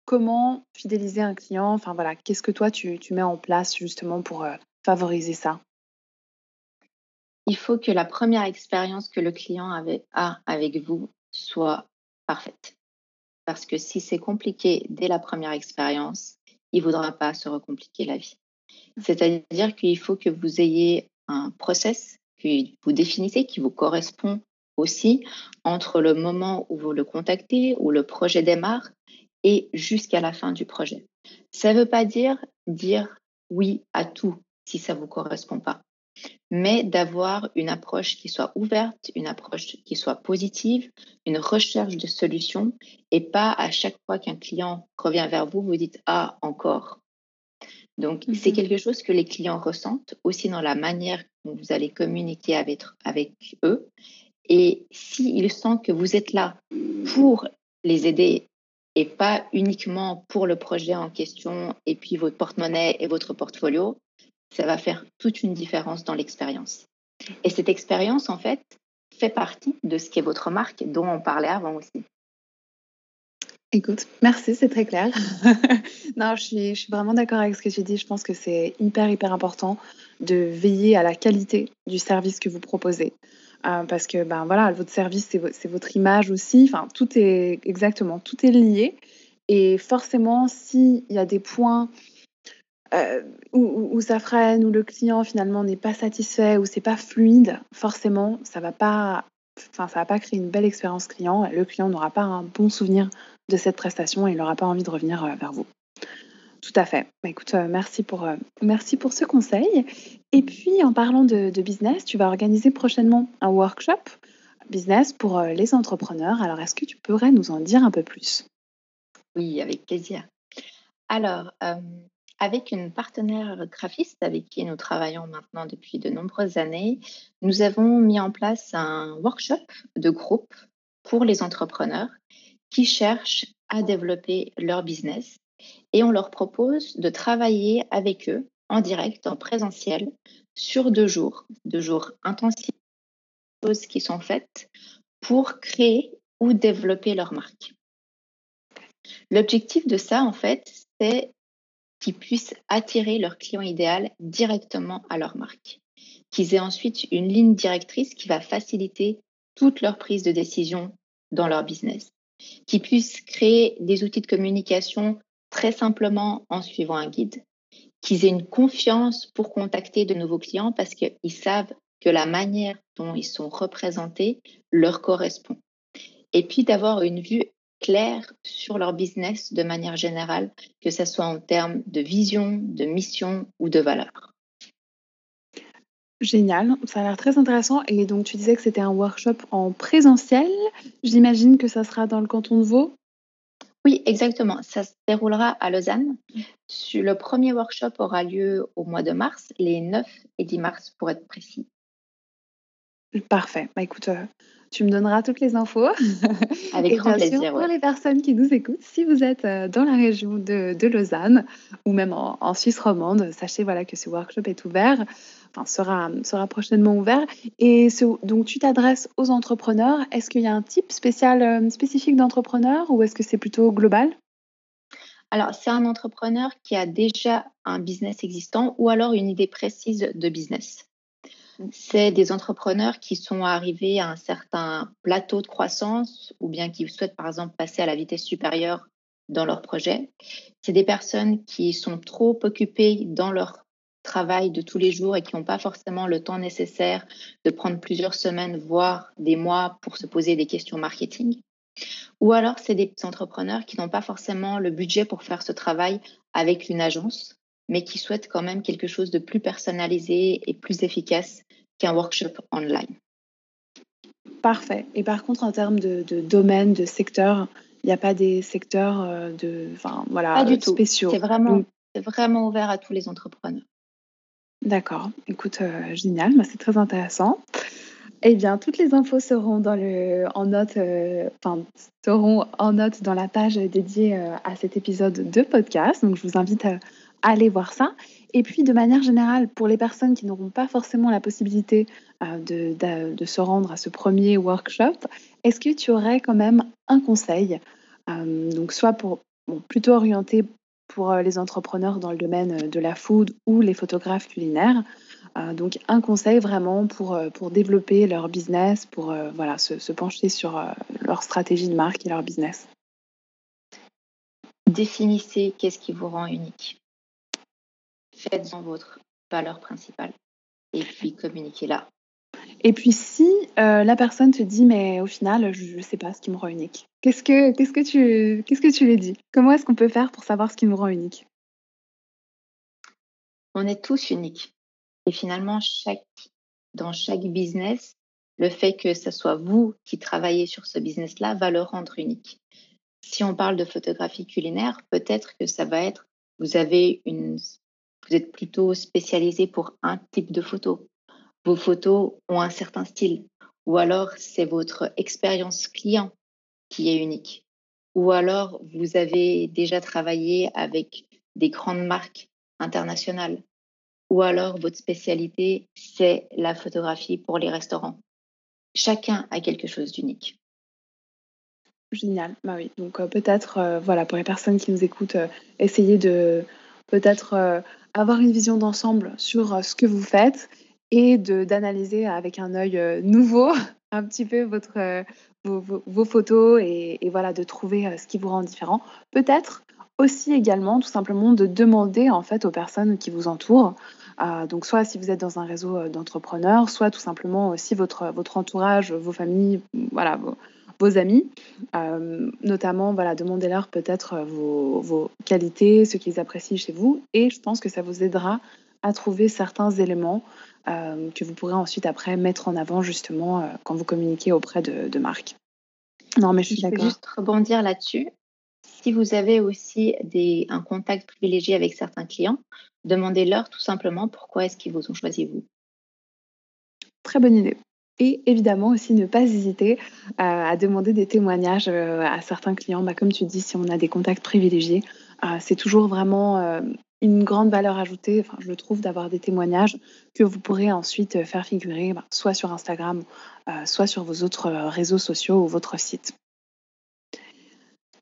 comment fidéliser un client? Enfin voilà, qu'est-ce que toi tu, tu, mets en place justement pour favoriser ça? Il faut que la première expérience que le client avait, a avec vous soit parfaite. Parce que si c'est compliqué dès la première expérience, il ne voudra pas se recompliquer la vie. C'est-à-dire qu'il faut que vous ayez un process que vous définissez, qui vous correspond aussi entre le moment où vous le contactez, où le projet démarre, et jusqu'à la fin du projet. Ça ne veut pas dire dire oui à tout si ça ne vous correspond pas mais d'avoir une approche qui soit ouverte, une approche qui soit positive, une recherche de solutions et pas à chaque fois qu'un client revient vers vous, vous dites Ah, encore. Donc, c'est mhm. quelque chose que les clients ressentent aussi dans la manière dont vous allez communiquer avec, avec eux. Et s'ils sentent que vous êtes là pour les aider et pas uniquement pour le projet en question et puis votre porte-monnaie et votre portfolio, ça va faire toute une différence dans l'expérience. Et cette expérience, en fait, fait partie de ce qu'est votre marque dont on parlait avant aussi. Écoute, merci, c'est très clair. non, je suis, vraiment d'accord avec ce que tu dis. Je pense que c'est hyper, hyper important de veiller à la qualité du service que vous proposez. Euh, parce que ben voilà, votre service, c'est votre image aussi. Enfin, tout est exactement, tout est lié. Et forcément, s'il y a des points euh, où, ça freine, où le client finalement n'est pas satisfait, où c'est pas fluide, forcément, ça va pas, enfin, ça va pas créer une belle expérience client. Le client n'aura pas un bon souvenir de cette prestation et il n'aura pas envie de revenir euh, vers vous. Tout à fait. Bah, écoute, euh, merci, pour, merci pour ce conseil. Et puis, en parlant de, business, tu vas organiser prochainement un workshop business pour les entrepreneurs. Alors, est-ce que tu pourrais nous en dire un peu plus? Oui, avec plaisir. Alors, avec une partenaire graphiste avec qui nous travaillons maintenant depuis de nombreuses années, nous avons mis en place un workshop de groupe pour les entrepreneurs qui cherchent à développer leur business et on leur propose de travailler avec eux en direct, en présentiel, sur deux jours, deux jours intensifs, choses qui sont faites pour créer ou développer leur marque. L'objectif de ça, en fait, c'est qui puissent attirer leur client idéal directement à leur marque. Qu'ils aient ensuite une ligne directrice qui va faciliter toute leur prise de décision dans leur business. Qu'ils puissent créer des outils de communication très simplement en suivant un guide. Qu'ils aient une confiance pour contacter de nouveaux clients parce qu'ils savent que la manière dont ils sont représentés leur correspond. Et puis d'avoir une vue clair sur leur business de manière générale, que ce soit en termes de vision, de mission ou de valeur. Génial, ça a l'air très intéressant. Et donc, tu disais que c'était un workshop en présentiel. J'imagine que ça sera dans le canton de Vaud? Oui, exactement. Ça se déroulera à Lausanne. Le premier workshop aura lieu au mois de mars, les 9 et 10 mars pour être précis. Parfait. Bah, écoute, euh, tu me donneras toutes les infos. Avec grand plaisir. Pour les personnes qui nous écoutent, si vous êtes euh, dans la région de, Lausanne ou même en, Suisse romande, sachez voilà, que ce workshop est ouvert, enfin, sera, sera prochainement ouvert. Et donc, tu t'adresses aux entrepreneurs. Est-ce qu'il y a un type spécial, euh, spécifique d'entrepreneur ou est-ce que c'est plutôt global? Alors, c'est un entrepreneur qui a déjà un business existant ou alors une idée précise de business. C'est des entrepreneurs qui sont arrivés à un certain plateau de croissance ou bien qui souhaitent par exemple passer à la vitesse supérieure dans leur projet. C'est des personnes qui sont trop occupées dans leur travail de tous les jours et qui n'ont pas forcément le temps nécessaire de prendre plusieurs semaines, voire des mois pour se poser des questions marketing. Ou alors, c'est des entrepreneurs qui n'ont pas forcément le budget pour faire ce travail avec une agence, mais qui souhaitent quand même quelque chose de plus personnalisé et plus efficace qu'un workshop online. Parfait. Et par contre, en termes de, domaine, de secteur, il n'y a pas des secteurs euh, de, enfin, voilà, pas du spéciaux. C'est vraiment, vraiment ouvert à tous les entrepreneurs. D'accord. Écoute, euh, génial. C'est très intéressant. Eh bien, toutes les infos seront dans le, en note, euh, enfin, seront en note dans la page dédiée euh, à cet épisode de podcast. Donc, je vous invite à, aller voir ça. Et puis, de manière générale, pour les personnes qui n'auront pas forcément la possibilité euh, de, se rendre à ce premier workshop, est-ce que tu aurais quand même un conseil Donc, soit plutôt orienté pour les entrepreneurs dans le domaine de la food ou les photographes culinaires, euh, donc un conseil vraiment pour, euh, développer leur business, pour euh, voilà, se, pencher sur leur stratégie de marque et leur business? Définissez qu'est-ce qui vous rend unique. Faites-en votre valeur principale et puis communiquez-la. Et puis si la personne te dit mais au final je ne sais pas ce qui me rend unique, qu'est-ce que, qu'est-ce que, tu, qu'est-ce que tu lui dis? Comment est-ce qu'on peut faire pour savoir ce qui nous rend unique? On est tous uniques. Et finalement, chaque, dans chaque business, le fait que ce soit vous qui travaillez sur ce business-là va le rendre unique. Si on parle de photographie culinaire, peut-être que ça va être, vous avez une, vous êtes plutôt spécialisé pour un type de photo. Vos photos ont un certain style. Ou alors, c'est votre expérience client qui est unique. Ou alors, vous avez déjà travaillé avec des grandes marques internationales ou alors votre spécialité, c'est la photographie pour les restaurants. Chacun a quelque chose d'unique. Génial, bah oui. Donc euh, peut-être, euh, voilà, pour les personnes qui nous écoutent, euh, essayez de peut-être avoir une vision d'ensemble sur ce que vous faites et d'analyser avec un œil nouveau un petit peu votre, vos, photos et, voilà, de trouver ce qui vous rend différent. Peut-être aussi également, tout simplement, de demander en fait aux personnes qui vous entourent donc soit si vous êtes dans un réseau euh, d'entrepreneurs, soit tout simplement aussi votre, votre entourage, vos familles, voilà, vos, amis. Euh, notamment, voilà, demandez-leur peut-être euh, vos, vos, qualités, ce qu'ils apprécient chez vous. Et je pense que ça vous aidera à trouver certains éléments que vous pourrez ensuite après mettre en avant justement quand vous communiquez auprès de, de marques. Non, mais je suis d'accord. juste rebondir là-dessus. Si vous avez aussi des, un contact privilégié avec certains clients, demandez-leur tout simplement pourquoi est-ce qu'ils vous ont choisi vous. Très bonne idée. Et évidemment aussi ne pas hésiter euh, à demander des témoignages euh, à certains clients. Bah, comme tu dis, si on a des contacts privilégiés, euh, c'est toujours vraiment une grande valeur ajoutée, enfin, je trouve, d'avoir des témoignages que vous pourrez ensuite faire figurer bah, soit sur Instagram, soit sur vos autres réseaux sociaux ou votre site.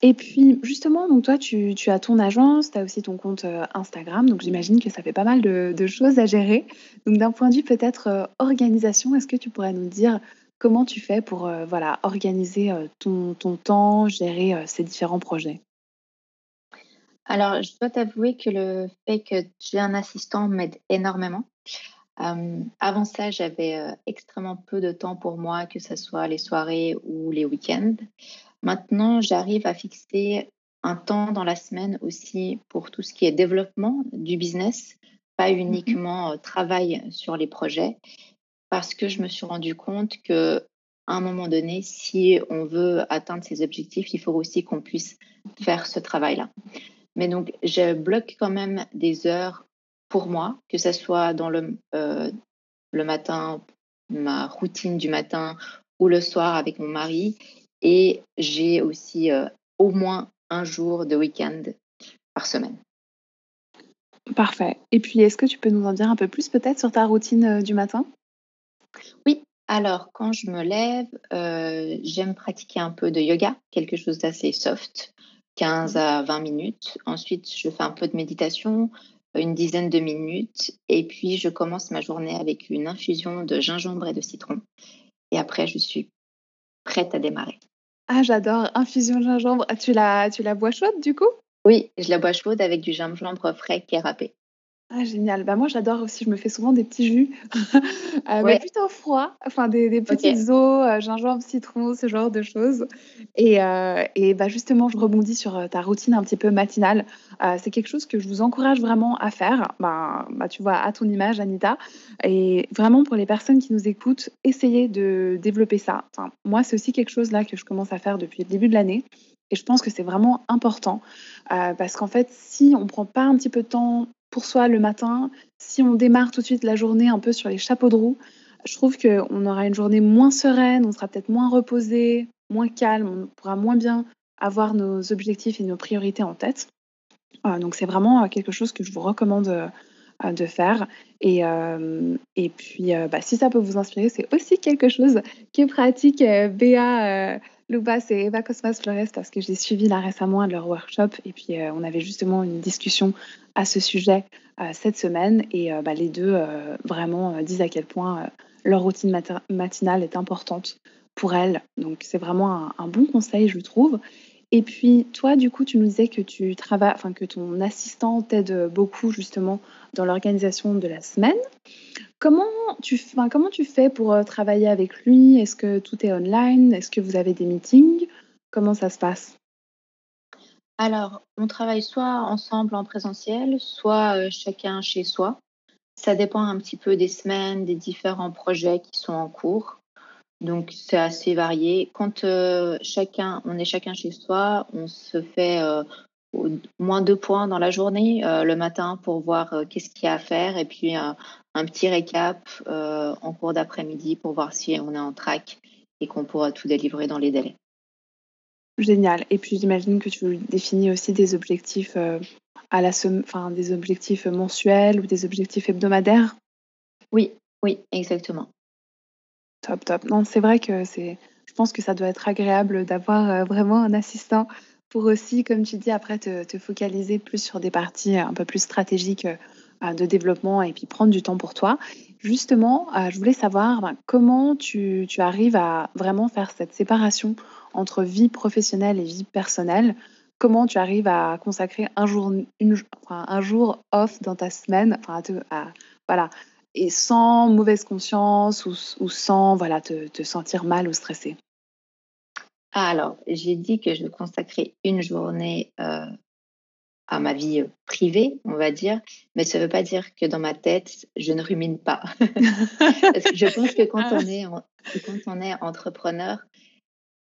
Et puis justement, donc toi, tu, as ton agence, tu as aussi ton compte euh, Instagram, donc j'imagine que ça fait pas mal de, choses à gérer. Donc d'un point de vue peut-être euh, organisation, est-ce que tu pourrais nous dire comment tu fais pour euh, voilà, organiser ton, ton temps, gérer ces différents projets? Alors, je dois t'avouer que le fait que j'ai un assistant m'aide énormément. avant ça, j'avais extrêmement peu de temps pour moi, que ce soit les soirées ou les week-ends. Maintenant, j'arrive à fixer un temps dans la semaine aussi pour tout ce qui est développement du business, pas mmh uniquement travail sur les projets, parce que je me suis rendu compte que à un moment donné, si on veut atteindre ces objectifs, il faut aussi qu'on puisse faire ce travail-là. Mais donc, je bloque quand même des heures pour moi, que ce soit dans le, euh, le matin, ma routine du matin, ou le soir avec mon mari. Et j'ai aussi euh, au moins un jour de week-end par semaine. Parfait. Et puis, est-ce que tu peux nous en dire un peu plus peut-être sur ta routine euh, du matin? Oui. Alors, quand je me lève, euh, j'aime pratiquer un peu de yoga, quelque chose d'assez soft, 15 à 20 minutes. Ensuite, je fais un peu de méditation, une dizaine de minutes. Et puis, je commence ma journée avec une infusion de gingembre et de citron. Et après, je suis prête à démarrer. Ah, j'adore. Infusion gingembre. Ah, tu la, tu la bois chaude du coup? Oui, je la bois chaude avec du gingembre frais qui est râpé. Ah génial. Bah, moi j'adore aussi, je me fais souvent des petits jus, heu, mais plutôt froids, enfin des des petites eaux, heu, gingembre, citron, ce genre de choses et heu et bah, justement je rebondis sur, heu, ta routine un petit peu matinale. C'est quelque chose que je vous encourage vraiment à faire. Ben bah, tu vois, à ton image Anita et vraiment pour les personnes qui nous écoutent, essayez de développer ça. Enfin, moi c'est aussi quelque chose là que je commence à faire depuis le début de l'année et je pense que c'est vraiment important, parce qu'en fait si on prend pas un petit peu de temps pour soi le matin, si on démarre tout de suite la journée un peu sur les chapeaux de roue, je trouve qu'on aura une journée moins sereine, on sera peut-être moins reposé, moins calme, on pourra moins bien avoir nos objectifs et nos priorités en tête. Euh, donc c'est vraiment euh, quelque chose que je vous recommande euh, de faire. Et, et puis, bah, si ça peut vous inspirer, c'est aussi quelque chose qui pratique Béa Loubas et Eva Cosmas Flores parce que j'ai suivi là récemment de leur workshop et puis on avait justement une discussion à ce sujet cette semaine et bah, les deux vraiment disent à quel point leur routine matinale est importante pour elles. Donc c'est vraiment un, bon conseil, je trouve. Et puis toi, du coup, tu nous disais que tu travailles, enfin que ton assistant t'aide beaucoup justement dans l'organisation de la semaine. Comment tu, comment tu fais pour euh, travailler avec lui? Est-ce que tout est online? Est-ce que vous avez des meetings? Comment ça se passe? Alors, on travaille soit ensemble en présentiel, soit euh, chacun chez soi. Ça dépend un petit peu des semaines, des différents projets qui sont en cours. Donc, c'est assez varié. Quand euh, chacun, on est chacun chez soi, on se fait au moins deux points dans la journée, le matin pour voir qu'est-ce qu'il y a à faire et puis un petit récap euh, en cours d'après-midi pour voir si on est en track et qu'on pourra tout délivrer dans les délais. Génial. Et puis j'imagine que tu définis aussi des objectifs euh, à la enfin, des objectifs mensuels ou des objectifs hebdomadaires? Oui, oui, exactement. Top, top. Non, c'est vrai que c'est. Je pense que ça doit être agréable d'avoir euh, vraiment un assistant pour aussi, comme tu dis, après te, te, focaliser plus sur des parties un peu plus stratégiques de développement et puis prendre du temps pour toi. Justement, euh, je voulais savoir ben, comment tu, arrives à vraiment faire cette séparation entre vie professionnelle et vie personnelle? Comment tu arrives à consacrer un jour, off dans ta semaine, enfin, voilà, et sans mauvaise conscience ou, sans voilà, te, sentir mal ou stressé alors, j'ai dit que je consacrais une journée euh, à ma vie privée, on va dire, mais ça ne veut pas dire que dans ma tête, je ne rumine pas. je pense que quand on est, quand on est entrepreneur,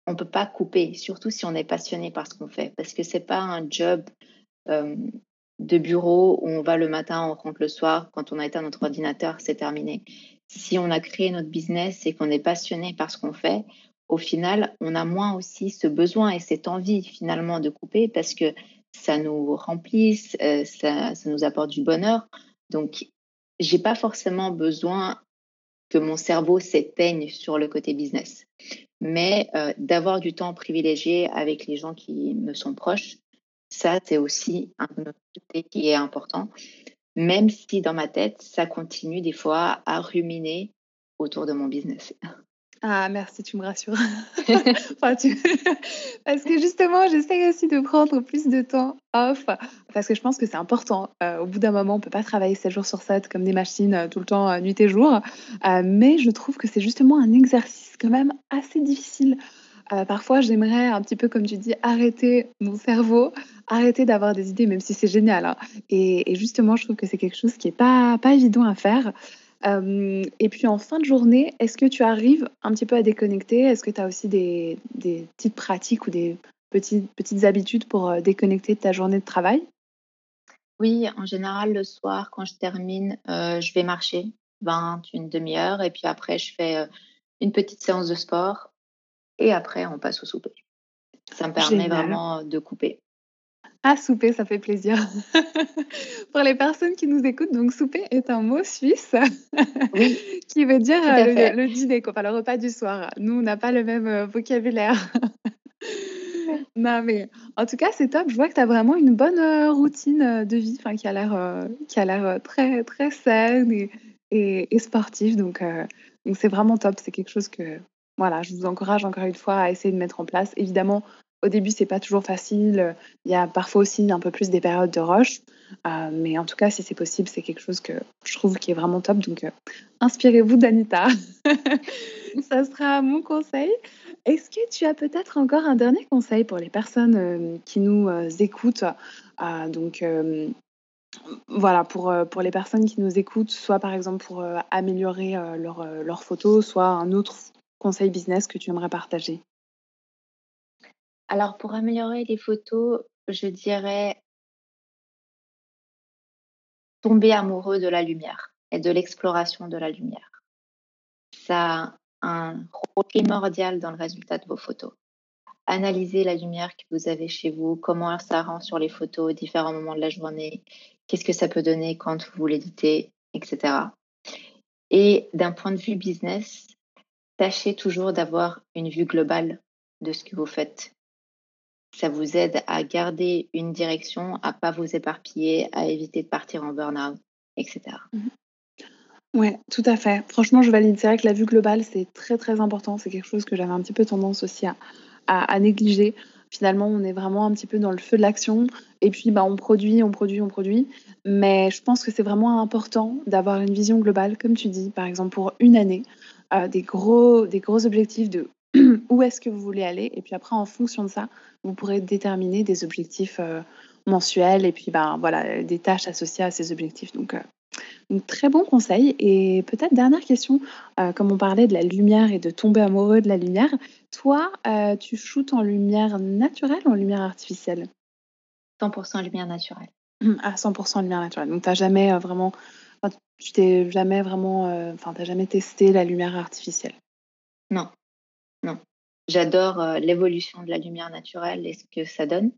on ne peut pas couper, surtout si on est passionné par ce qu'on fait, parce que ce n'est pas un job de bureau où on va le matin, on rentre le soir, quand on a éteint notre ordinateur, c'est terminé. Si on a créé notre business et qu'on est passionné par ce qu'on fait, au final, on a moins aussi ce besoin et cette envie finalement de couper parce que ça nous remplit, euh, ça, nous apporte du bonheur. Donc, j'ai pas forcément besoin que mon cerveau s'éteigne sur le côté business, mais euh, d'avoir du temps privilégié avec les gens qui me sont proches, ça c'est aussi un côté qui est important, même si dans ma tête ça continue des fois à ruminer autour de mon business. Ah merci, tu me rassures. Parce que justement, j'essaie aussi de prendre plus de temps off, parce que je pense que c'est important. Euh, au bout d'un moment, on ne peut pas travailler 7 jours sur 7 comme des machines euh, tout le temps, euh, nuit et jour. mais je trouve que c'est justement un exercice quand même assez difficile. parfois, j'aimerais un petit peu, comme tu dis, arrêter mon cerveau, arrêter d'avoir des idées, même si c'est génial. Hein. Et, justement, je trouve que c'est quelque chose qui n'est pas, pas évident à faire et puis en fin de journée, est-ce que tu arrives un petit peu à déconnecter? Est-ce que tu as aussi des des petites pratiques ou des petites petites habitudes pour, déconnecter de ta journée de travail? Oui, en général, le soir, quand je termine, je vais marcher 20, une demi-heure et puis après je fais, une petite séance de sport et après on passe au souper. Ça me permet vraiment, de couper. Ah, souper, ça fait plaisir. Pour les personnes qui nous écoutent, donc souper est un mot suisse Oui, qui veut dire euh, le, dîner, quoi, enfin, le repas du soir. Nous, on n'a pas le même euh, vocabulaire. Non, mais en tout cas, c'est top. Je vois que tu as vraiment une bonne euh, routine euh, de vie, enfin, qui a l'air euh, qui a l'air très, très saine et, et, et sportive. Donc, donc c'est vraiment top. C'est quelque chose que, voilà, je vous encourage encore une fois à essayer de mettre en place. Évidemment, au début, c'est pas toujours facile. Il y a parfois aussi un peu plus des périodes de rush. Euh, mais en tout cas, si c'est possible, c'est quelque chose que je trouve qui est vraiment top. Donc, euh, inspirez-vous d'Anita. Ça sera mon conseil. Est-ce que tu as peut-être encore un dernier conseil pour les personnes euh, qui nous écoutent? Donc, voilà, pour, pour les personnes qui nous écoutent, soit par exemple pour améliorer leurs leurs photos, soit un autre conseil business que tu aimerais partager? Alors, pour améliorer les photos, je dirais tomber amoureux de la lumière et de l'exploration de la lumière. Ça a un rôle primordial dans le résultat de vos photos. Analysez la lumière que vous avez chez vous, comment ça rend sur les photos, différents moments de la journée, qu'est-ce que ça peut donner quand vous l'éditez, etc. Et d'un point de vue business, tâchez toujours d'avoir une vue globale de ce que vous faites. Ça vous aide à garder une direction, à pas vous éparpiller, à éviter de partir en burn-out, etc. Mmh Ouais, tout à fait. Franchement, je valide. C'est vrai que la vue globale, c'est très, très important. C'est quelque chose que j'avais un petit peu tendance aussi à négliger. Finalement, on est vraiment un petit peu dans le feu de l'action et puis, bah, on produit, on produit, on produit. Mais je pense que c'est vraiment important d'avoir une vision globale, comme tu dis, par exemple pour une année, heu, des gros des gros objectifs de où est-ce que vous voulez aller et puis après en fonction de ça, vous pourrez déterminer des objectifs, heu, mensuels et puis, ben, voilà, des tâches associées à ces objectifs donc donc très bon conseil et peut-être dernière question, heu, comme on parlait de la lumière et de tomber amoureux de la lumière, toi, tu shootes en lumière naturelle ou en lumière artificielle? 100% lumière naturelle. À 100% lumière naturelle. Donc tu as jamais, vraiment tu t'es jamais vraiment, enfin, tu jamais testé la lumière artificielle? Non, non. J'adore, heu, l'évolution de la lumière naturelle et ce que ça donne.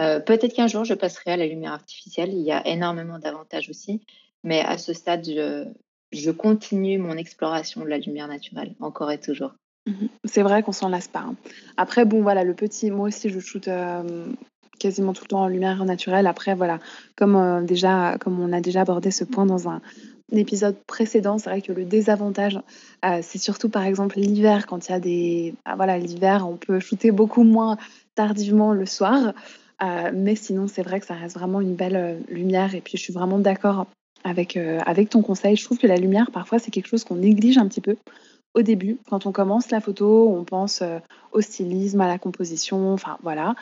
Heu, peut-être qu'un jour je passerai à la lumière artificielle, il y a énormément d'avantages aussi, mais à ce stade, je continue mon exploration de la lumière naturelle, encore et toujours. Mmh mh. C'est vrai qu'on s'en lasse pas, hein. Après bon, voilà, le petit moi aussi je shoote, hem, quasiment tout le temps en lumière naturelle. Après voilà, comme, déjà comme on a déjà abordé ce point dans un épisode précédent, c'est vrai que le désavantage, heu, c'est surtout par exemple l'hiver quand il y a des bah, voilà, l'hiver, on peut shooter beaucoup moins tardivement le soir, heu, mais sinon c'est vrai que ça reste vraiment une belle, heu, lumière et puis je suis vraiment d'accord avec, avec ton conseil. Je trouve que la lumière parfois c'est quelque chose qu'on néglige un petit peu au début. Quand on commence la photo, on pense, au stylisme, à la composition, enfin voilà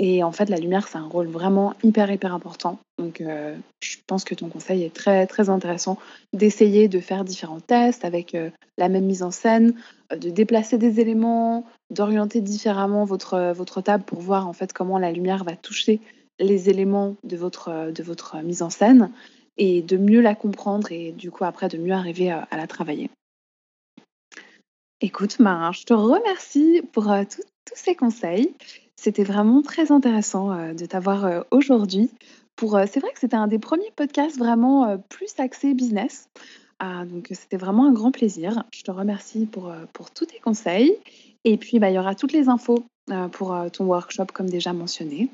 et en fait la lumière, c'est un rôle vraiment hyper, hyper important. Donc heu, je pense que ton conseil est très, très intéressant d'essayer de faire différents tests avec, heu, la même mise en scène, heu, de déplacer des éléments, d'orienter différemment votre, votre table pour voir en fait comment la lumière va toucher les éléments de votre, de votre mise en scène et de mieux la comprendre et du coup après de mieux arriver, heu, à la travailler. Écoute, ben, je te remercie pour, tous ces conseils. C'était vraiment très intéressant, heu, de t'avoir, heu, aujourd'hui pour, heu c'est vrai que c'était un des premiers podcasts vraiment, plus axé business. Ah donc, c'était vraiment un grand plaisir. Je te remercie pour, pour tous tes conseils et puis, bah, il y aura toutes les infos, pour, ton workshop comme déjà mentionné.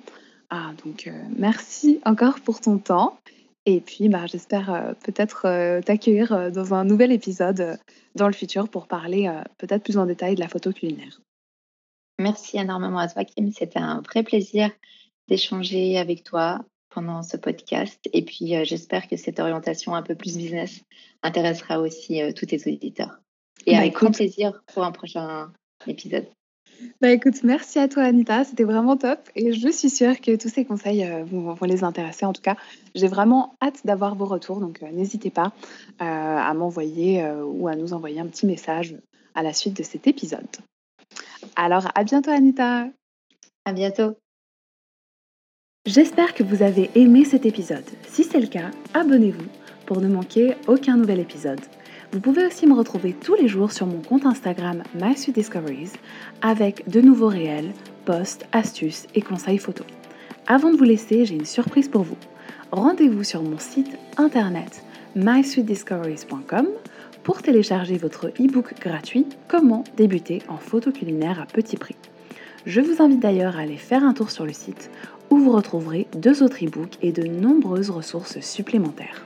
Ah donc, merci encore pour ton temps et puis, bah, j'espère, peut-être, t'accueillir, dans un nouvel épisode, dans le futur pour parler, peut-être plus en détail de la photo culinaire. Merci énormément à toi Kim, c'était un vrai plaisir d'échanger avec toi pendant ce podcast et puis, heu, j'espère que cette orientation un peu plus business intéressera aussi, heu, tous tes auditeurs et Bah, avec grand plaisir pour un prochain épisode. bah, écoute, merci à toi Anita, c'était vraiment top et je suis sûre que tous ces conseils, heu, vont vont les intéresser. En tout cas, j'ai vraiment hâte d'avoir vos retours donc, n'hésitez pas, à m'envoyer, ou à nous envoyer un petit message, à la suite de cet épisode. Alors à bientôt Anita. À bientôt. J'espère que vous avez aimé cet épisode. Si c'est le cas, abonnez-vous pour ne manquer aucun nouvel épisode. Vous pouvez aussi me retrouver tous les jours sur mon compte Instagram MySweetDiscoveries avec de nouveaux réels, posts, astuces et conseils photos. Avant de vous laisser, j'ai une surprise pour vous. Rendez-vous sur mon site internet mysweetdiscoveries.com pour télécharger votre e-book gratuit Comment débuter en photo culinaire à petit prix. Je vous invite d'ailleurs à aller faire un tour sur le site où vous retrouverez deux autres e-books et de nombreuses ressources supplémentaires.